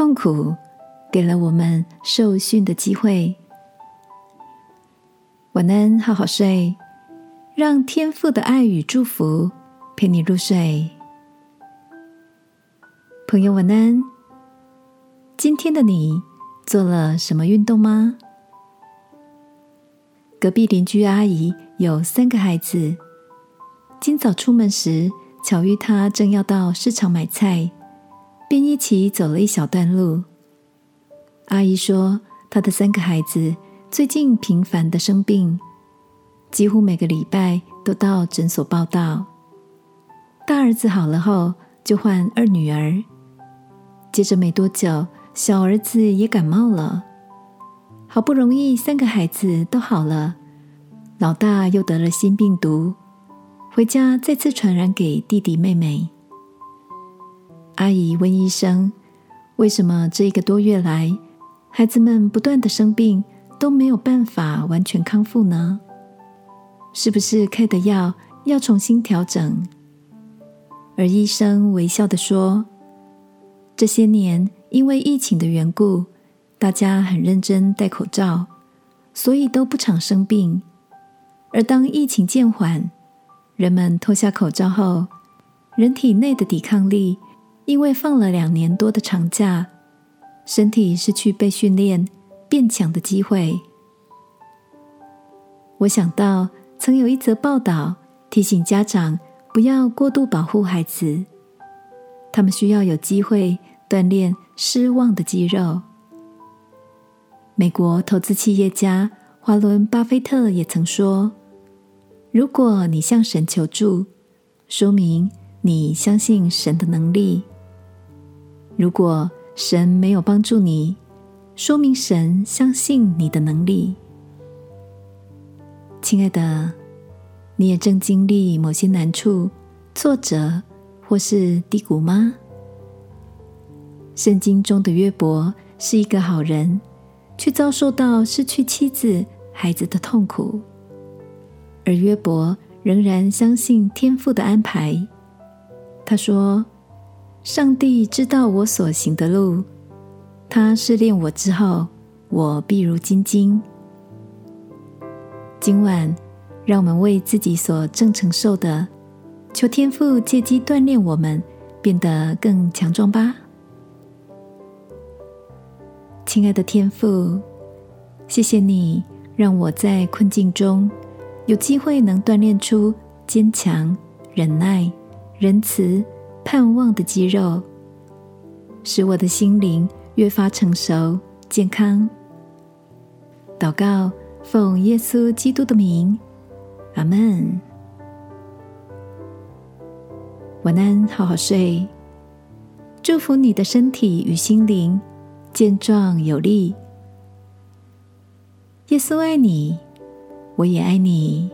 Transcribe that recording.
痛苦，给了我们受训的机会。晚安，好好睡，让天父的爱与祝福陪你入睡。朋友，晚安。今天的你做了什么运动吗？隔壁邻居阿姨有三个孩子，今早出门时巧遇她正要到市场买菜，便一起走了一小段路。阿姨说，她的三个孩子。最近频繁的生病，几乎每个礼拜都到诊所报道。大儿子好了后，就换二女儿。接着没多久，小儿子也感冒了。好不容易三个孩子都好了，老大又得了新病毒，回家再次传染给弟弟妹妹。阿姨问医生：“为什么这一个多月来，孩子们不断的生病？”都没有办法完全康复呢？是不是开的药要重新调整？而医生微笑的说：“这些年因为疫情的缘故，大家很认真戴口罩，所以都不常生病。而当疫情渐缓，人们脱下口罩后，人体内的抵抗力因为放了两年多的长假，身体失去被训练。”变强的机会。我想到曾有一则报道提醒家长不要过度保护孩子，他们需要有机会锻炼失望的肌肉。美国投资企业家华伦巴菲特也曾说：“如果你向神求助，说明你相信神的能力；如果神没有帮助你。”说明神相信你的能力，亲爱的，你也正经历某些难处、挫折或是低谷吗？圣经中的约伯是一个好人，却遭受到失去妻子、孩子的痛苦，而约伯仍然相信天父的安排。他说：“上帝知道我所行的路。”他试炼我之后，我必如金晶。今晚，让我们为自己所正承受的，求天父借机锻炼我们，变得更强壮吧。亲爱的天父，谢谢你让我在困境中有机会能锻炼出坚强、忍耐、仁慈、盼望的肌肉，使我的心灵。越发成熟健康。祷告，奉耶稣基督的名，阿门。晚安，好好睡。祝福你的身体与心灵健壮有力。耶稣爱你，我也爱你。